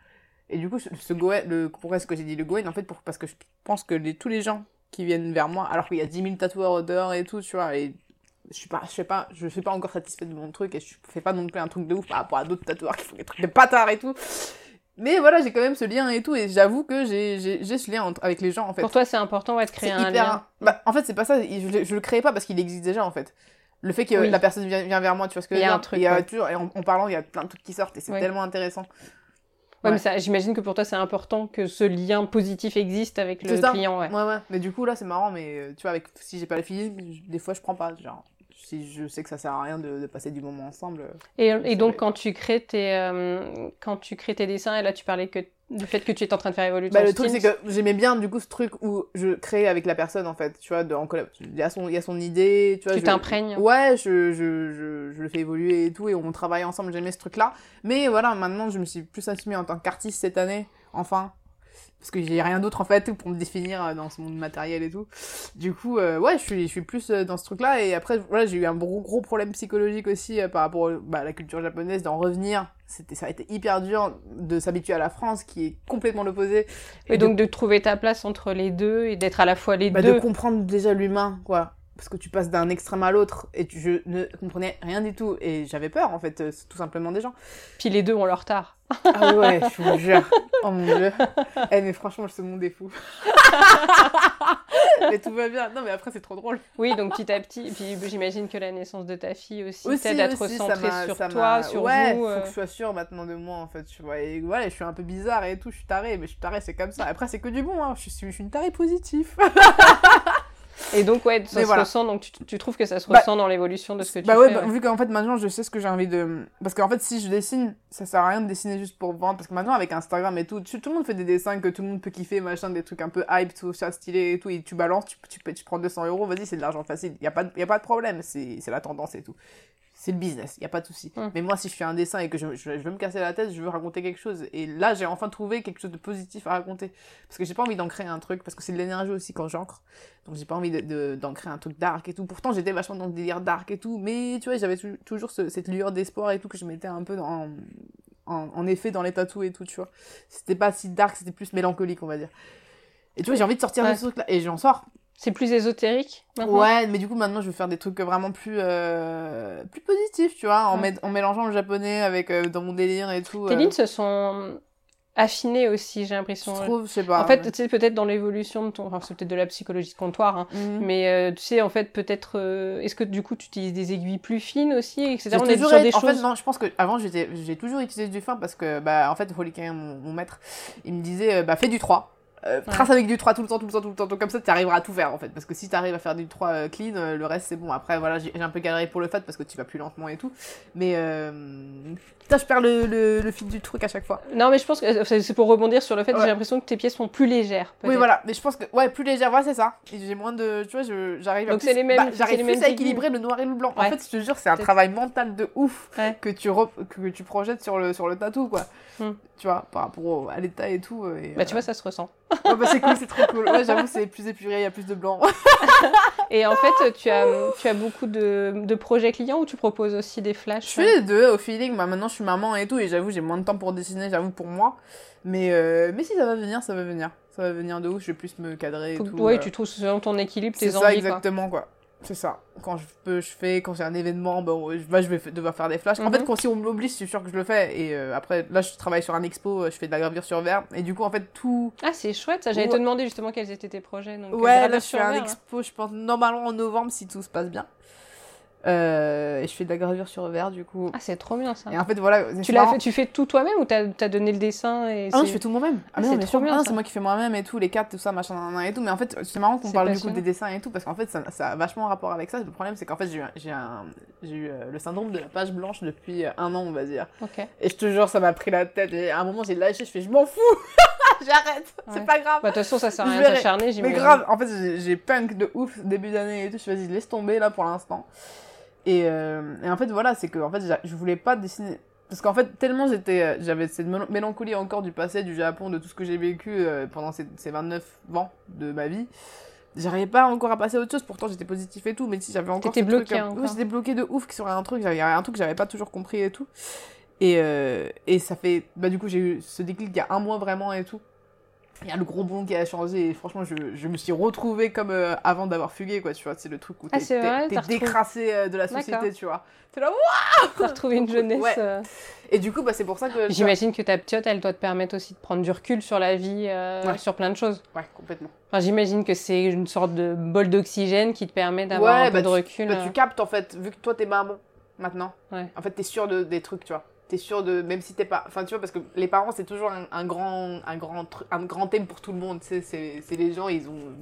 Et du coup, ce ce Goen, le, pourquoi est-ce que j'ai dit le Goen En fait, pour, parce que je pense que les, tous les gens qui viennent vers moi, alors qu'il y a 10 000 tatoueurs dehors et tout, tu vois, et je suis pas, je sais pas, je suis pas encore satisfaite de mon truc et je fais pas non plus un truc de ouf par rapport à d'autres tatoueurs qui font des trucs de bâtards et tout. Mais voilà, j'ai quand même ce lien et tout, et j'avoue que j'ai ce lien entre- avec les gens en fait. Pour toi, c'est important ouais, de C'est créer un hyper. lien. Bah, en fait, c'est pas ça, je, le- je le crée pas parce qu'il existe déjà en fait. Le fait que Oui. la personne vient, vient vers moi, tu vois ce que je y veux a dire un truc, Il y a ouais. toujours, et en, en parlant, il y a plein de trucs qui sortent et c'est tellement intéressant. Ouais, Ouais. mais ça, j'imagine que pour toi, c'est important que ce lien positif existe avec le ça. client. Ouais. Ouais, ouais. Mais du coup, là, c'est marrant, mais euh, tu vois, avec, si j'ai pas la fille, je- des fois, je prends pas. Genre, si je sais que ça sert à rien de, de passer du moment ensemble. euh, Et, donc, quand tu, crées tes, euh, quand tu crées tes dessins, et là, tu parlais que du fait que tu es en train de faire évoluer Bah, le truc, c'est que j'aimais bien, du coup, ce truc où je crée avec la personne, en fait, tu vois, de, en collab. Il y a son, il y a son idée, tu vois. Tu t'imprègnes. Ouais, je, je, je, je le fais évoluer et tout, et on travaille ensemble, j'aimais ce truc-là. Mais voilà, maintenant, je me suis plus assumée en tant qu'artiste cette année, enfin. Parce que j'ai rien d'autre, en fait, pour me définir euh, dans ce monde matériel et tout. Du coup, euh, ouais, je suis, je suis plus euh, dans ce truc-là. Et après, voilà, j'ai eu un gros, gros problème psychologique aussi euh, par rapport bah, à la culture japonaise, d'en revenir. C'était, ça a été hyper dur de s'habituer à la France, qui est complètement l'opposé. Et donc, de trouver ta place entre les deux et d'être à la fois les bah, deux. de comprendre déjà l'humain, quoi. Parce que tu passes d'un extrême à l'autre et tu, je ne comprenais rien du tout. Et j'avais peur, en fait, euh, tout simplement des gens. Puis les deux ont leur tard. Ah ouais, je vous jure. Oh mon dieu. Eh, mais franchement, ce monde est fou. mais tout va bien. Non, mais après, c'est trop drôle. Oui, donc petit à petit. Et puis j'imagine que la naissance de ta fille aussi, Aussi, t'aide à te recentrer sur toi, sur ouais, vous. faut euh. que je sois sûre maintenant de moi, en fait. Tu vois. Et voilà, je suis un peu bizarre et tout. Je suis tarée, mais je suis tarée, c'est comme ça. Après, c'est que du bon, hein. Je suis, je suis une tarée positive. Et donc, ouais, ça Mais se voilà. ressent. Donc, tu, tu trouves que ça se Bah, ressent dans l'évolution de ce que tu bah fais. ouais, bah, ouais. vu qu'en fait maintenant je sais ce que j'ai envie de. Parce qu'en fait, si je dessine, ça sert à rien de dessiner juste pour vendre. Parce que maintenant, avec Instagram et tout, tu- tout le monde fait des dessins que tout le monde peut kiffer, machin, des trucs un peu hype, tout ça, stylé et tout. Et tu balances, tu, tu, tu prends 200 euros, vas-y, c'est de l'argent facile. Y a pas de, y a pas de problème, c'est la tendance et tout. C'est le business, y a pas de souci. Mm. Mais moi, si je fais un dessin et que je, je, je veux me casser la tête, je veux raconter quelque chose. Et là, j'ai enfin trouvé quelque chose de positif à raconter. Parce que j'ai pas envie d'en créer un truc, parce que c'est de l'énergie aussi quand j'encre. Donc j'ai pas envie de- de- d'en créer un truc dark et tout. Pourtant, j'étais vachement dans le délire dark et tout. Mais tu vois, j'avais tou- toujours ce- cette lueur d'espoir et tout que je mettais un peu dans, en, en effet dans les tatous et tout, tu vois. C'était pas si dark, c'était plus mélancolique, on va dire. Et tu vois, j'ai envie de sortir Ouais. de ce truc-là. Et j'en sors. C'est plus ésotérique maintenant? Ouais, mais du coup, maintenant, je veux faire des trucs vraiment plus, euh, plus positifs, tu vois, en, Ouais. en mélangeant le japonais avec euh, dans mon délire et tout. Tes euh, lignes se sont affinées aussi, j'ai je l'impression. trouve, je sais pas. En fait, tu sais, peut-être dans l'évolution de ton. Enfin, c'est peut-être de la psychologie de comptoir, hein. Mhm. Mais euh, tu sais, en fait, peut-être. Est-ce que du coup, tu utilises des aiguilles plus fines aussi, etc. On est toujours sur des en choses. fait, non, je pense que avant j'étais, j'ai toujours utilisé du fin parce que, bah, en fait, Holy Kane, mon, mon maître, il me disait, bah, fais du 3. Euh, trace avec du 3 tout le temps, tout le temps, tout le temps. Donc, comme ça, tu arriveras à tout faire en fait. Parce que si tu arrives à faire du 3 euh, clean, euh, le reste c'est bon. Après, voilà, j'ai un peu galéré pour le fat parce que tu vas plus lentement et tout. Mais, euh... putain, je perds le, le, le fil du truc à chaque fois. Non, mais je pense que c'est pour rebondir sur le fait que j'ai l'impression que tes pièces sont plus légères. Oui, voilà. Mais je pense que, ouais, plus légère, voilà, c'est ça. Et j'ai moins de, tu vois, je- j'arrive à Donc, c'est les mêmes- bah, j'arrive plus à équilibrer le noir et le blanc. En fait, je te jure, c'est un travail mental de ouf Ouais. que tu re- que tu projettes sur le sur le tatou, quoi. Hmm. Tu vois, par rapport au- à l'état et tout. Et, Bah, tu vois, ça se ressent. Bah, c'est cool, c'est trop cool. Ouais, j'avoue, c'est plus épuré, il y a plus de blanc. Et en fait, tu as, tu as beaucoup de, de projets clients ou tu proposes aussi des Je flashs fais les deux au feeling. Bah, maintenant, je suis maman et tout, et j'avoue, j'ai moins de temps pour dessiner, j'avoue, pour moi. Mais, euh, mais si ça va venir, ça va venir. Ça va venir de ouf, je vais plus me cadrer et tout. Ouais, euh. tu trouves selon ton équilibre, C'est tes ça, envies. quoi. exactement, quoi. C'est ça. Quand je peux, je fais. Quand j'ai un événement, je, bah, je vais devoir faire des flashs. En Mhm. fait, quand si on me l'oblige, c'est sûr que je le fais. Et euh, après, là, je travaille sur un expo, euh, je fais de la gravure sur verre. Et du coup, en fait, tout. Ah, c'est chouette ça. J'allais Ouais. te demander justement quels étaient tes projets. Donc, Ouais, là, je fais un verre, expo, je pense, normalement en novembre, si tout se passe bien. Euh, et je fais de la gravure sur verre du coup. Ah, c'est trop bien ça. Et en fait, voilà. Tu l'as fait, tu fais tout toi-même ou t'as as donné le dessin et Ah non, je fais tout moi-même. Ah, mais non, c'est trop bien, Ah, c'est moi qui fais moi-même et tout, les cartes, tout ça, machin, nan, nan, et tout. Mais en fait, c'est marrant qu'on C'est parle du coup des dessins et tout, parce qu'en fait, ça, ça a vachement rapport avec ça. Le problème, c'est qu'en fait, j'ai eu, un- j'ai un- j'ai eu euh, le syndrome de la page blanche depuis euh, un an, on va dire. Ok. Et je te jure, ça m'a pris la tête. Et à un moment, j'ai lâché, je fais, je m'en fous, j'arrête, c'est pas grave. Bah, de toute façon, ça sert à rien verrai. s'acharner, Mais j'imagine. grave, en fait, j'ai- j'ai punk de ouf début d'année et tout. Je suis vas-y, laisse tomber là pour l'instant. Et, euh, et en fait, voilà, c'est que en fait, je voulais pas dessiner. Parce qu'en fait, tellement j'étais, euh, j'avais cette mélan- mélancolie encore du passé, du Japon, de tout ce que j'ai vécu euh, pendant ces, ces 29 ans de ma vie. J'arrivais pas encore à passer à autre chose, pourtant j'étais positif et tout, mais si j'avais encore. Truc, bloqué. Oui, j'étais bloqué de ouf sur un truc, j'avais un truc que j'avais pas toujours compris et tout. Et, euh, et ça fait. Bah, du coup, j'ai eu ce déclic il y a un mois vraiment et tout. Il y a le gros bond qui a changé et franchement, je, je me suis retrouvée comme euh, avant d'avoir fugué, quoi, tu vois. C'est le truc où Ah, t'es retrouvé- décrassé euh, de la société, tu vois. T'es là, T'as retrouvé une jeunesse. Ouais. euh, Et du coup, bah, c'est pour ça que. J'imagine que ta petite, elle doit te permettre aussi de prendre du recul sur la vie, Ouais. sur plein de choses. Ouais, complètement. Enfin, j'imagine que c'est une sorte de bol d'oxygène qui te permet d'avoir Ouais, un peu bah, de tu- recul. Bah, tu captes en fait, vu que toi t'es maman maintenant. En fait, t'es sûr de, des trucs, tu vois. T'es sûr de. Même si t'es pas. Enfin, tu vois, parce que les parents, c'est toujours un, un grand, un, grand, un grand thème pour tout le monde. C'est c'est les gens, ils ont.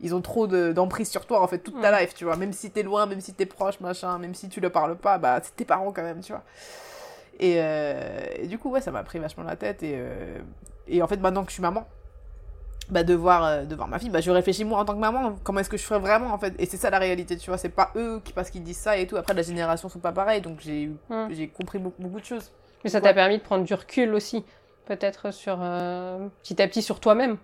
Ils ont trop de- d'emprise sur toi, en fait, toute ta life, tu vois. Même si t'es loin, même si t'es proche, machin, même si tu le parles pas, bah, c'est tes parents quand même, tu vois. Et, euh, et du coup, ouais, ça m'a pris vachement la tête. Et, euh, et en fait, maintenant que je suis maman, bah, de voir, euh, de voir ma fille, bah, je réfléchis moi en tant que maman, comment est-ce que je ferais vraiment en fait. Et c'est ça la réalité, tu vois, c'est pas eux qui parce qu'ils disent ça et tout. Après, la génération sont pas pareilles, donc j'ai Hmm. j'ai compris beaucoup, beaucoup de choses. Mais ça t'a permis de prendre du recul aussi, peut-être sur euh, petit à petit sur toi-même.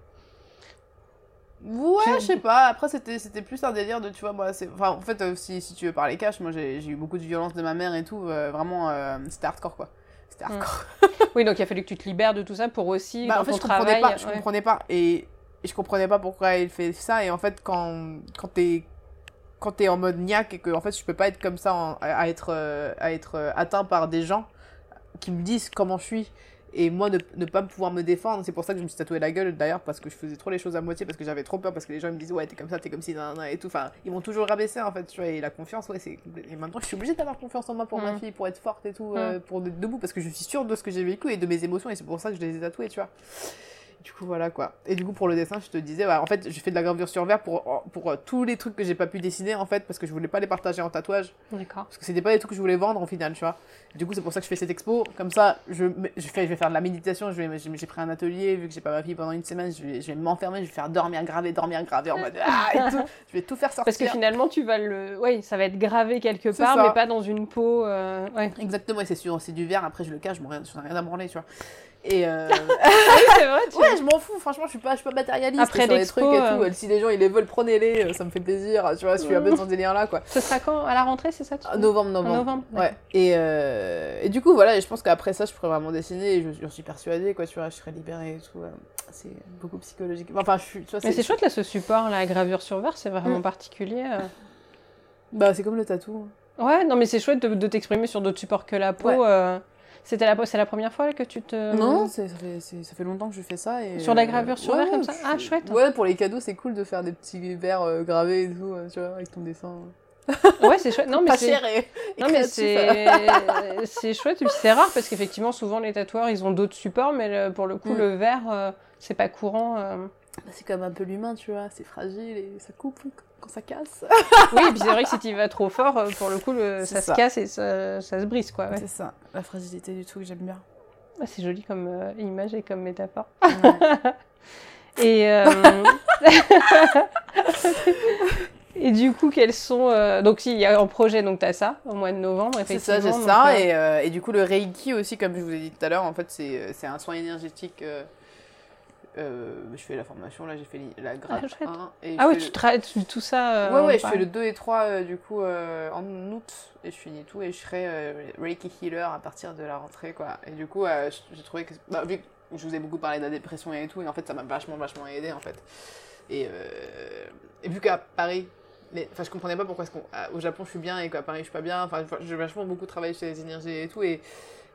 Ouais, je sais pas. Après, c'était c'était plus un délire de, tu vois, moi, c'est. Enfin, en fait, euh, si, si tu veux parler cash, moi j'ai eu beaucoup de violence de ma mère et tout. euh, vraiment, euh, c'était hardcore quoi. C'était Hmm. hardcore. Oui, donc il a fallu que tu te libères de tout ça pour aussi, Bah, dans en fait, ton je comprenais travail. pas. Je ouais. comprenais pas. Et, et je comprenais pas pourquoi il fait ça. Et en fait, quand, quand t'es quand t'es en mode niaque et que en fait je peux pas être comme ça en- à, être euh, à être euh, atteint par des gens qui me disent comment je suis et moi ne, ne pas pouvoir me défendre c'est pour ça que je me suis tatoué la gueule d'ailleurs parce que je faisais trop les choses à moitié parce que j'avais trop peur parce que les gens ils me disaient ouais t'es comme ça t'es comme ci nan, nan, et tout enfin ils m'ont toujours rabaissé en fait tu vois et la confiance ouais c'est et maintenant je suis obligée d'avoir confiance en moi pour ma Mm. fille pour être forte et tout euh, pour être debout parce que je suis sûre de ce que j'ai vécu et de mes émotions et c'est pour ça que je les ai tatouées tu vois du coup, voilà quoi. Et du coup, pour le dessin, je te disais, ouais, en fait, j'ai fait de la gravure sur verre pour, pour euh, tous les trucs que j'ai pas pu dessiner, en fait, parce que je voulais pas les partager en tatouage. D'accord. Parce que c'était pas des trucs que je voulais vendre, au final, tu vois. Du coup, c'est pour ça que je fais cette expo. Comme ça, je, je, fais, je vais faire de la méditation. Je vais, j'ai pris un atelier, vu que j'ai pas ma fille pendant une semaine, je vais, je vais m'enfermer, je vais faire dormir, graver, dormir, graver en mode ah, et tout. Je vais tout faire sortir. Parce que finalement, tu vas le. Oui, ça va être gravé quelque part, mais pas dans une peau. euh, Ouais. Exactement, c'est sûr, c'est du verre, après je le cache, je j'en ai rien à branler, tu vois. Et euh... Oui, c'est vrai. tu- Ouais, je m'en fous, franchement, je suis pas, je suis pas matérialiste Après sur les trucs et euh, tout. Si les gens ils les veulent, prenez-les, euh, ça me fait plaisir, tu vois, je suis un peu dans ce délire-là, quoi. Ce sera quand? À la rentrée, c'est ça tu Ah, Novembre, novembre. novembre Ouais. Et, euh, et du coup, voilà, et je pense qu'après ça, je pourrais vraiment dessiner, et je, suis persuadée, quoi, tu vois, je serais libérée et tout. euh, C'est beaucoup psychologique. Enfin, je suis, tu vois, Mais c'est chouette là, ce support, la gravure sur verre, c'est vraiment Mm. particulier. euh. Bah, c'est comme le tatou. Ouais, non, mais c'est chouette de, de t'exprimer sur d'autres supports que la peau. Ouais. C'était la, c'est la première fois que tu te. Non, c'est- ça fait, c'est- ça fait longtemps que je fais ça. Et, Sur la gravure sur ouais, verre comme ça? Ah, chouette. Ouais, pour les cadeaux, c'est cool de faire des petits verres euh, gravés et tout, euh, tu vois, avec ton dessin. Ouais, c'est chouette. Non, mais c'est. et, Non, mais c'est c'est chouette, c'est rare parce qu'effectivement, souvent les tatoueurs ils ont d'autres supports, mais le- pour le coup, Mm. le verre euh, c'est pas courant. euh. Bah, c'est comme un peu l'humain, tu vois, c'est fragile et ça coupe quand ça casse. Oui, et puis c'est vrai que si tu vas trop fort, euh, pour le coup, le- C'est ça, ça. se casse et ça, ça se brise quoi. Ouais. C'est ça, la fragilité du truc, j'aime bien. Ah, c'est joli comme euh, image et comme métaphore. Ouais. Et, euh, et du coup, quels sont. euh, Donc, si, il y a un projet, donc tu as ça, au mois de novembre, C'est effectivement. ça, j'ai ça. Et, et du coup, le Reiki aussi, comme je vous ai dit tout à l'heure, en fait, c'est c'est un soin énergétique. Euh, je fais la formation, là, j'ai fait la grade chouette. 1. Et Ah ouais, tu le- tout ça. euh, Ouais, ouais, je fais le 2 et 3 euh, du coup en août et je finis tout et je serai Reiki Healer à partir de la rentrée quoi. Et du coup, j'ai trouvé que. Bah, vu que je vous ai beaucoup parlé de la dépression et tout, et en fait, ça m'a vachement, vachement aidé en fait. Et, et vu qu'à Paris. Mais, enfin, je comprenais pas pourquoi est-ce qu'au au Japon je suis bien et qu'à Paris je suis pas bien. Enfin, j'ai vachement beaucoup travaillé sur les énergies et tout. Et,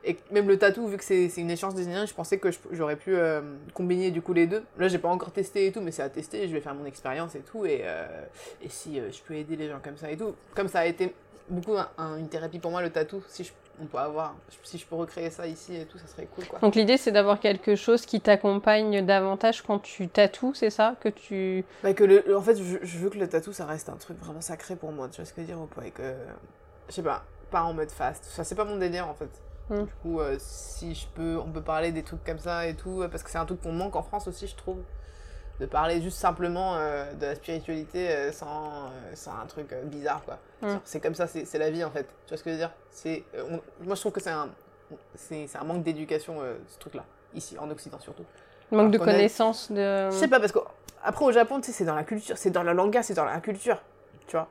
et même le tatou, vu que c'est une échange des énergies, je pensais que j'aurais pu euh, combiner du coup les deux. Là, j'ai pas encore testé et tout, mais c'est à tester. Je vais faire mon expérience et tout. Et, euh, et si euh, je peux aider les gens comme ça et tout. Comme ça a été beaucoup un- un- une thérapie pour moi, le tatou. Si je, on peut avoir, si je peux recréer ça ici et tout, ça serait cool, quoi. Donc l'idée c'est d'avoir quelque chose qui t'accompagne davantage quand tu tatoues, c'est ça Que tu... Bah, que le- en fait, je, je veux que le tatou, ça reste un truc vraiment sacré pour moi, tu vois ce que je veux dire ou pas Et que, je sais pas, pas en mode fast. Ça, c'est pas mon délire, en fait. Mm. Du coup, euh, si je peux, on peut parler des trucs comme ça et tout, euh, parce que c'est un truc qu'on manque en France aussi, je trouve. De parler juste simplement euh, de la spiritualité euh, sans, sans un truc bizarre, quoi. Mm. C'est comme ça, c'est la vie, en fait. Tu vois ce que je veux dire? C'est, Moi, je trouve que c'est un, un manque d'éducation, ce truc-là. Ici, en Occident, surtout. Manque de a- connaissances de... Je sais pas, parce que après au Japon, tu sais, c'est dans la culture, c'est dans le langage, c'est dans la culture, tu vois?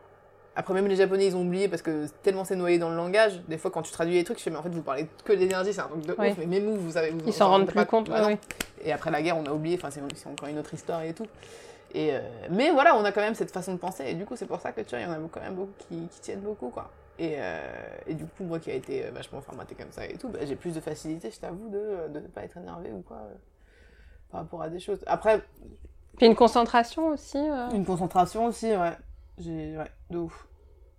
Après, même les Japonais, ils ont oublié parce que tellement c'est noyé dans le langage. Des fois, quand tu traduis les trucs, je fais, mais en fait, vous parlez que d'énergie, c'est un truc de Oui. ouf, mais même vous, vous savez. Vous, Ils s'en en rendent plus pas compte, Bah ouais, non. Et après la guerre, on a oublié, enfin, c'est encore une autre histoire et tout. Et euh, mais voilà, on a quand même cette façon de penser, et du coup, c'est pour ça que tu vois, il y en a quand même beaucoup qui, qui tiennent beaucoup, quoi. Et, euh, et du coup, moi qui a été euh, vachement formaté comme ça et tout, bah, j'ai plus de facilité, je t'avoue, de ne pas être énervé ou quoi, euh, par rapport à des choses. Après, Puis une concentration aussi, euh, une concentration aussi, ouais. J'ai, ouais, de ouf.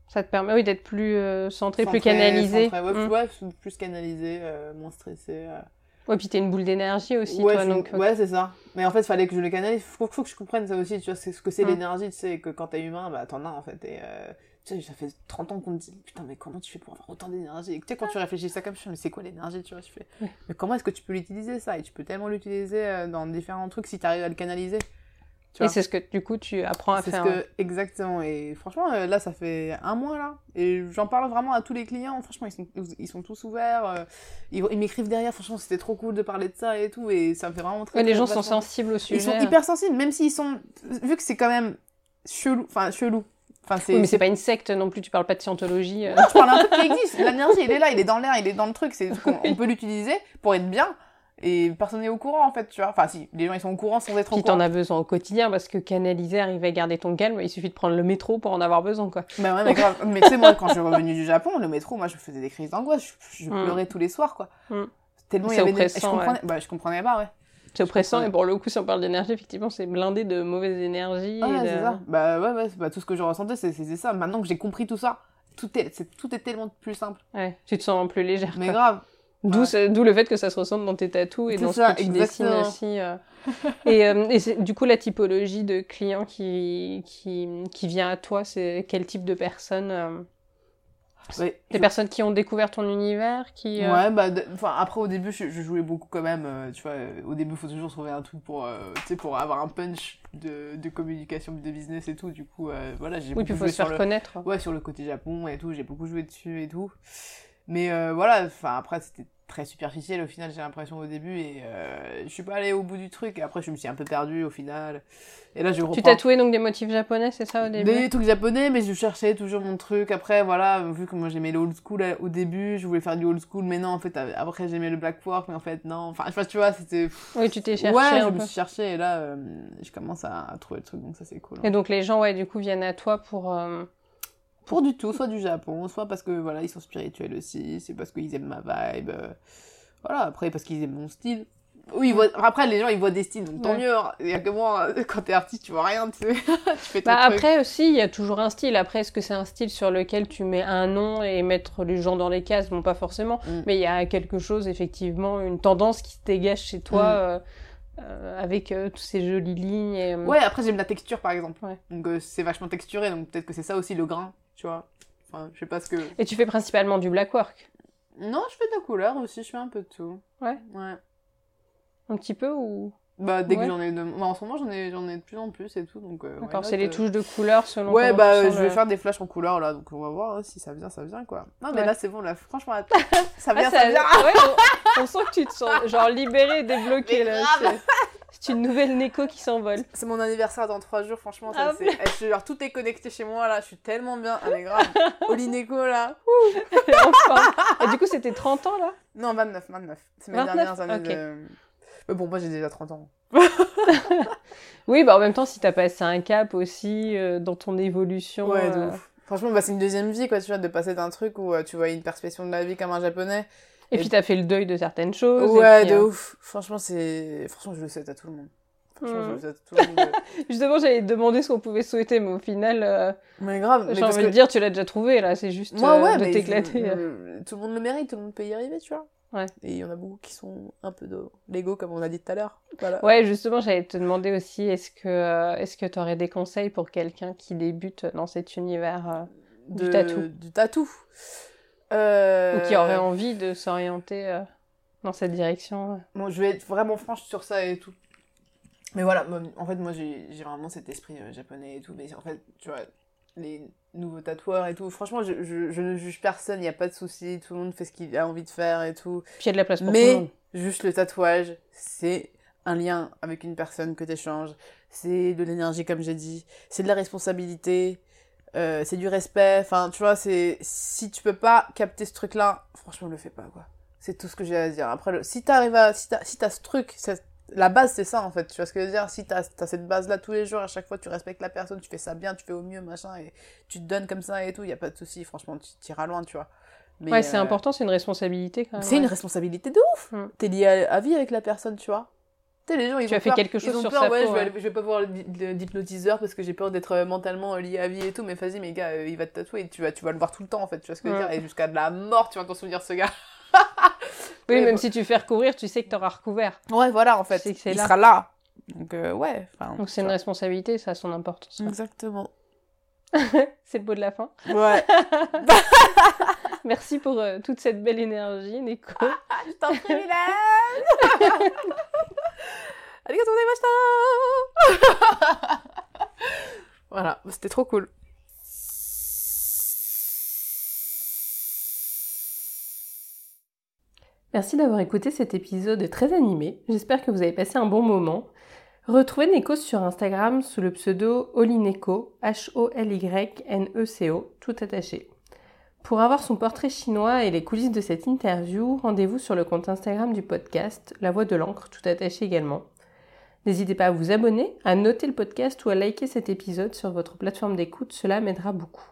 ça te permet oui, d'être plus euh, centré, plus canalisé. centré, ouais, Mm. plus, ouais, plus- plus canalisé, euh, moins stressé. euh. Ouais, puis t'es une boule d'énergie aussi, ouais, toi, donc... euh, ouais, c'est ça. Mais en fait, il fallait que je le canalise. Faut, faut que je comprenne ça aussi, tu vois, ce que c'est Mm. l'énergie, tu sais, que quand t'es humain, bah t'en as en fait. Et tu sais, ça fait 30 ans qu'on me dit, putain, mais comment tu fais pour avoir autant d'énergie? Et tu sais, quand tu réfléchis ça comme ça, mais c'est quoi l'énergie, tu vois, je fais, mais comment est-ce que tu peux l'utiliser ça? Et tu peux tellement l'utiliser dans différents trucs si t'arrives à le canaliser. Tu Et c'est ce que du coup tu apprends à ce faire. que, ouais. exactement. Et franchement, euh, là, ça fait un mois, là. Et j'en parle vraiment à tous les clients. Franchement, ils sont, ils sont tous ouverts. euh, ils ils m'écrivent derrière. Franchement, c'était trop cool de parler de ça et tout. Et ça me fait vraiment très Ouais, les gens sont sensibles au sujet. Ils sont hyper sensibles, même s'ils sont. Vu que c'est quand même chelou. Enfin, chelou. Enfin, c'est. Oui, mais c'est pas une secte non plus, tu parles pas de scientologie. euh. Je parle d'un truc qui existe. L'énergie, il est là, il est dans l'air, il est dans le truc. C'est on, on peut l'utiliser pour être bien. Et personne n'est au courant, en fait, tu vois. Enfin, si, les gens, ils sont au courant sans être au courant. t'en as besoin au quotidien parce que canaliser, arriver à garder ton calme, il suffit de prendre le métro pour en avoir besoin, quoi. Bah ouais, mais grave. Mais tu sais, moi, quand je suis revenue du Japon, le métro, moi, je faisais des crises d'angoisse. Je, je Mm. pleurais tous les soirs, quoi. Mm. Tellement il y C'est avait des... Je comprenais... Bah, je comprenais pas, ouais. C'est oppressant et pour le coup, si on parle d'énergie, effectivement, c'est blindé de mauvaise énergie. Ah, ouais, de- c'est ça. Bah ouais, ouais, bah, tout ce que je ressentais, c'est ça. Maintenant que j'ai compris tout ça, tout est, c'est- tout est tellement plus simple. Ouais, tu te sens plus légère. Mais quoi. grave. D'où Ouais. le fait que ça se ressente dans tes tatous et dans ça, ce que tu dessines exactement. aussi. euh. Et, euh, et du coup, la typologie de client qui, qui, qui vient à toi, c'est quel type de personnes euh, Ouais. Des personnes qui ont découvert ton univers qui, euh, Ouais, bah, de- enfin, après, au début, je, je jouais beaucoup quand même, tu vois, au début, il faut toujours trouver un truc pour, tu sais, pour avoir un punch de, de communication, de business et tout, du coup, voilà, j'ai Oui, beaucoup puis il faut joué se sur faire le... connaître. Ouais, sur le côté Japon et tout, j'ai beaucoup joué dessus et tout. Mais euh, voilà, enfin après c'était très superficiel au final, j'ai l'impression au début et euh, je suis pas allée au bout du truc et après je me suis un peu perdue au final. Et là je reprends Tu tatouais donc des motifs japonais, c'est ça au début? Des trucs japonais mais je cherchais toujours mon truc. Après voilà, vu que moi j'aimais le old school euh, au début, je voulais faire du old school mais non en fait euh, après j'aimais le black work mais en fait non. Enfin enfin, tu vois, c'était Oui, tu t'es cherché Ouais, je me suis cherché et là euh, je commence à, à trouver le truc donc ça c'est cool. hein. Et donc les gens, ouais, du coup, viennent à toi pour... Pour du tout, soit du Japon, soit parce que voilà, ils sont spirituels aussi, c'est parce qu'ils aiment ma vibe. euh, Voilà, après parce qu'ils aiment mon style. Oui, voient- après les gens ils voient des styles, donc tant Ouais. mieux. Il y a que moi, quand t'es artiste, tu vois rien, tu, sais. tu fais ton Bah, truc. après aussi, il y a toujours un style. Après, est-ce que c'est un style sur lequel tu mets un nom et mettre les gens dans les cases? Bon, pas forcément. Mm. Mais il y a quelque chose, effectivement, une tendance qui se dégage chez toi Mm. euh, euh, avec euh, toutes ces jolies lignes. Et, Ouais, après j'aime la texture par exemple. Ouais. Donc c'est vachement texturé, donc peut-être que c'est ça aussi le grain, tu vois. Enfin, je sais pas ce que. Et tu fais principalement du black work Non, je fais de la couleur aussi, je fais un peu de tout. Ouais. Ouais. Un petit peu ou... Bah, dès Ouais. que j'en ai. De... bah, en ce moment, j'en ai, j'en ai de plus en plus et tout, donc. euh, D'accord, c'est les euh. touches de couleur selon Ouais, bah, je vais le- faire des flashs en couleur là, donc on va voir hein, si ça vient, ça vient quoi. Non, mais Ouais. là c'est bon, là, franchement, attends, ça Ah, vient, ça- ça vient. ouais, on, on sent que tu te sens genre libéré, débloqué Mais là. C'est- une nouvelle Neko qui s'envole. C'est mon anniversaire dans trois jours, franchement, ça Ah, c'est. eh, genre, tout est connecté chez moi là, je suis tellement bien. Allez, grave. Olineco là. enfin. Et du coup, c'était 30 ans là? Non, 29, 29. C'est mes 29, dernières années ok. de. Mais bon, moi j'ai déjà 30 ans. Oui, bah en même temps, si t'as passé un cap aussi euh, dans ton évolution. Ouais, de euh. Franchement, bah, c'est une deuxième vie quoi, tu vois, de passer d'un truc où euh, tu vois une perspective de la vie comme un japonais. Et Et- puis t'as fait le deuil de certaines choses. Ouais, puis, de euh, ouf. Franchement, c'est. Franchement, je le souhaite à tout le monde. Franchement, Mm. je souhaite à tout le monde de- Justement, j'allais te demander ce qu'on pouvait souhaiter, mais au final, euh, Mais grave, j'ai envie de que... dire, tu l'as déjà trouvé, là. C'est juste Moi, euh, ouais, de t'éclater. je- je- tout le monde le mérite, tout le monde peut y arriver, tu vois. Ouais. Et il y en a beaucoup qui sont un peu de l'ego, comme on a dit tout à l'heure. Voilà. Ouais, justement, j'allais te demander aussi, est-ce que est-ce que tu aurais des conseils pour quelqu'un qui débute dans cet univers euh, du De- tatou? Du tatou. Euh, ou qui aurait envie de s'orienter euh, dans cette direction. Bon, je vais être vraiment franche sur ça et tout. Mais voilà, en fait, moi, j'ai vraiment cet esprit euh, japonais et tout. Mais en fait, tu vois, les nouveaux tatoueurs et tout, franchement, je, je, je ne juge personne, il n'y a pas de souci. Tout le monde fait ce qu'il a envie de faire et tout. Puis il y a de la place pour tout Mais le monde. juste le tatouage, c'est un lien avec une personne que tu échanges. C'est de l'énergie, comme j'ai dit. C'est de la responsabilité. Euh, c'est du respect. Enfin, tu vois, c'est si tu peux pas capter ce truc-là, franchement, le fais pas, quoi. C'est tout ce que j'ai à dire. Après, le... si t'arrives à, si t'as, si t'as ce truc, c'est- la base c'est ça en fait. Tu vois ce que je veux dire? Si t'as, t'as cette base-là tous les jours, à chaque fois tu respectes la personne, tu fais ça bien, tu fais au mieux, machin, et tu te donnes comme ça et tout, y a pas de souci. Franchement, tu t'iras loin, tu vois. Mais, Ouais, c'est euh, important, c'est une responsabilité quand même. c'est ouais. une responsabilité de ouf. Mm. T'es lié à, à vie avec la personne, tu vois. Tu sais, les gens, ils Tu ont as fait quelque ils chose ont sur peur, sa ouais, peau, je vais, je pas voir d'hypnotiseur parce que j'ai peur d'être euh, mentalement euh, lié à vie et tout. Mais vas-y, mes gars, euh, il va te tatouer tu vas, tu vas le voir tout le temps, en fait. Tu vois ce que je veux dire Et jusqu'à de la mort, tu vas t'en souvenir, ce gars. Oui, même bon. si tu fais recouvrir, tu sais que tu auras recouvert. Ouais, voilà, en fait. sais il là. sera là. Donc, euh, ouais. Donc c'est une responsabilité, ça a son importance. Exactement. c'est le mot de la fin. Ouais. Merci pour euh, toute cette belle énergie, Neko. Je t'en prie, Mylène Arigato gozaimashita Voilà, c'était trop cool. Merci d'avoir écouté cet épisode très animé. J'espère que vous avez passé un bon moment. Retrouvez Neko sur Instagram sous le pseudo Holineko, H-O-L-Y-N-E-C-O, tout attaché. Pour avoir son portrait chinois et les coulisses de cette interview, rendez-vous sur le compte Instagram du podcast, La Voix de l'encre, tout attaché également. N'hésitez pas à vous abonner, à noter le podcast ou à liker cet épisode sur votre plateforme d'écoute, cela m'aidera beaucoup.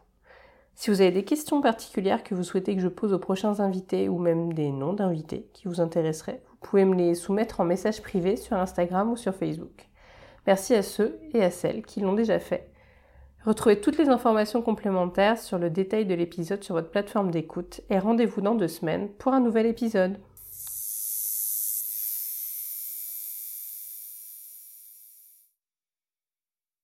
Si vous avez des questions particulières que vous souhaitez que je pose aux prochains invités ou même des noms d'invités qui vous intéresseraient, vous pouvez me les soumettre en message privé sur Instagram ou sur Facebook. Merci à ceux et à celles qui l'ont déjà fait. Retrouvez toutes les informations complémentaires sur le détail de l'épisode sur votre plateforme d'écoute et rendez-vous dans deux semaines pour un nouvel épisode.